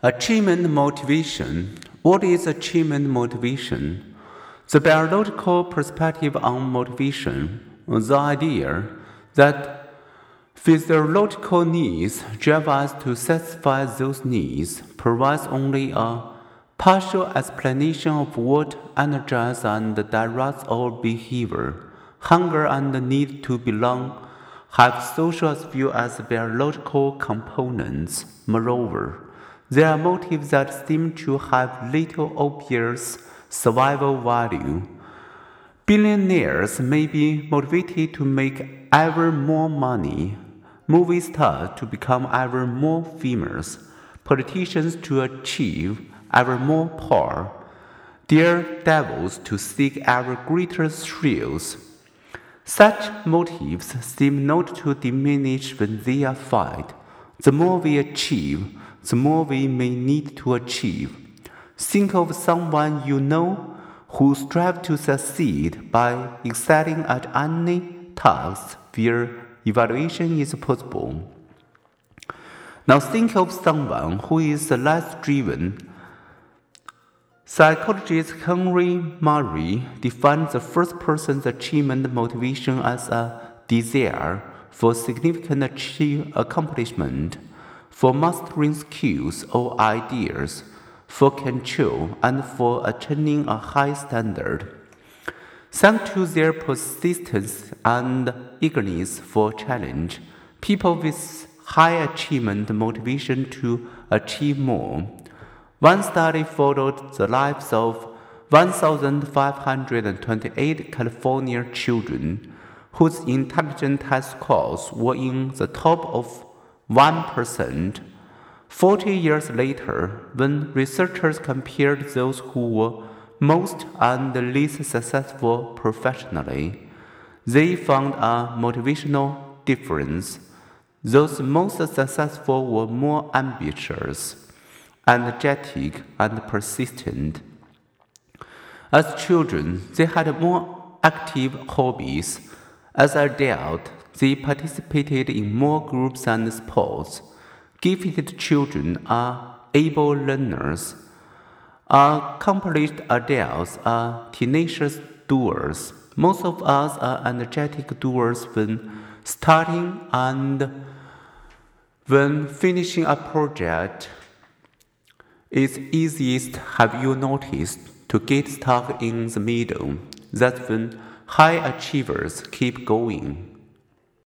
Achievement motivation. What is achievement motivation? The biological perspective on motivation, the idea that physiological needs drive us to satisfy those needs, provides only a partial explanation of what energizes and directs our behavior. Hunger and the need to belong have social as well as biological components. Moreover, there are motives that seem to have little obvious survival value. Billionaires may be motivated to make ever more money, movie stars to become ever more famous, politicians to achieve ever more power, daredevils to seek ever greater thrills. Such motives seem not to diminish when they are fight. The more we achieve, the more we may need to achieve. Think of someone you know who strives to succeed by excelling at any task where evaluation is possible. Now think of someone who is less driven. Psychologist Henry Murray defines the first person's achievement motivation as a desire for significant accomplishment for mastering skills or ideas, for control, and for attaining a high standard. Thanks to their persistence and eagerness for challenge, people with high achievement motivation to achieve more. One study followed the lives of 1,528 California children whose intelligence test scores were in the top of 1%. 40 years later, when researchers compared those who were most and least successful professionally, they found a motivational difference. Those most successful were more ambitious, energetic, and persistent. As children, they had more active hobbies. As adults, they participated in more groups and sports. Gifted children are able learners. Accomplished adults are tenacious doers. Most of us are energetic doers when starting and when finishing a project. It's easiest, have you noticed, to get stuck in the middle. That's when high achievers keep going.